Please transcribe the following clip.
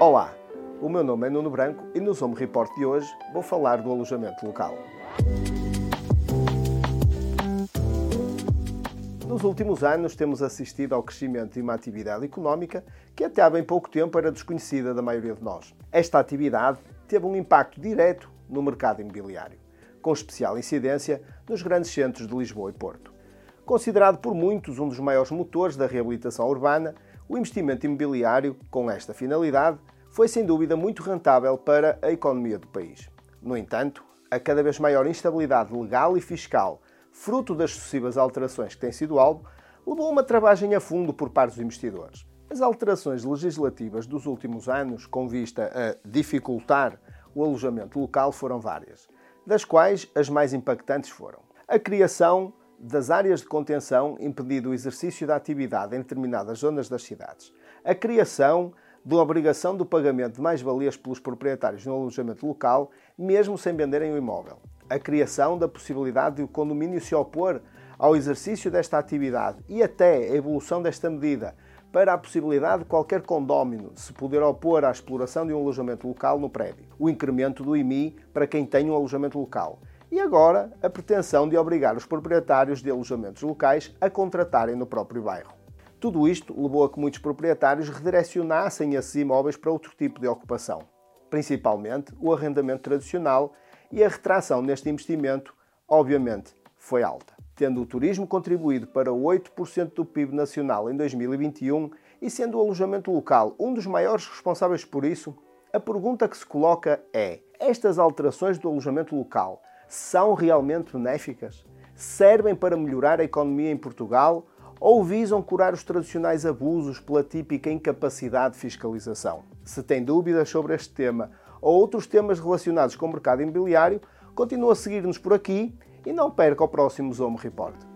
Olá, o meu nome é Nuno Branco e no Home Report de hoje vou falar do alojamento local. Nos últimos anos temos assistido ao crescimento de uma atividade económica que até há bem pouco tempo era desconhecida da maioria de nós. Esta atividade teve um impacto direto no mercado imobiliário, com especial incidência nos grandes centros de Lisboa e Porto. Considerado por muitos um dos maiores motores da reabilitação urbana, o investimento imobiliário, com esta finalidade, foi sem dúvida muito rentável para a economia do país. No entanto, a cada vez maior instabilidade legal e fiscal, fruto das sucessivas alterações que têm sido alvo, levou uma travagem a fundo por parte dos investidores. As alterações legislativas dos últimos anos, com vista a dificultar o alojamento local, foram várias, das quais as mais impactantes foram a criação das áreas de contenção impedindo o exercício da atividade em determinadas zonas das cidades. A criação da obrigação do pagamento de mais-valias pelos proprietários no alojamento local, mesmo sem venderem o imóvel. A criação da possibilidade de o condomínio se opor ao exercício desta atividade e até a evolução desta medida para a possibilidade de qualquer condómino se poder opor à exploração de um alojamento local no prédio. O incremento do IMI para quem tem um alojamento local e agora a pretensão de obrigar os proprietários de alojamentos locais a contratarem no próprio bairro. Tudo isto levou a que muitos proprietários redirecionassem esses imóveis para outro tipo de ocupação, principalmente o arrendamento tradicional, e a retração neste investimento, obviamente, foi alta. Tendo o turismo contribuído para 8% do PIB nacional em 2021 e sendo o alojamento local um dos maiores responsáveis por isso, a pergunta que se coloca é: estas alterações do alojamento local são realmente benéficas? Servem para melhorar a economia em Portugal ou visam curar os tradicionais abusos pela típica incapacidade de fiscalização? Se tem dúvidas sobre este tema ou outros temas relacionados com o mercado imobiliário, continue a seguir-nos por aqui e não perca o próximo Zoom Report.